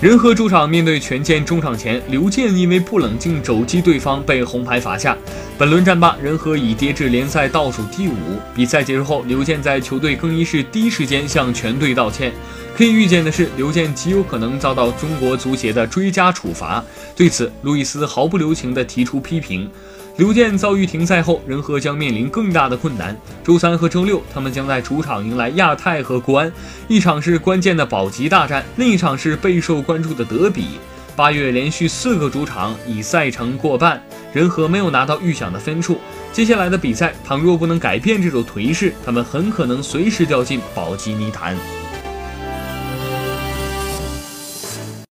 仁和主场面对权健，中场前刘健因为不冷静肘击对方被红牌罚下。本轮战罢，仁和已跌至联赛倒数第五。比赛结束后，刘健在球队更衣室第一时间向全队道歉。可以预见的是，刘健极有可能遭到中国足协的追加处罚。对此，路易斯毫不留情地提出批评。刘健遭遇停赛后，仁和将面临更大的困难。周三和周六，他们将在主场迎来亚太和国安，一场是关键的保级大战，另一场是备受关注的德比。八月连续四个主场以赛程过半，仁和没有拿到预想的分数。接下来的比赛，倘若不能改变这种颓势，他们很可能随时掉进保级泥潭。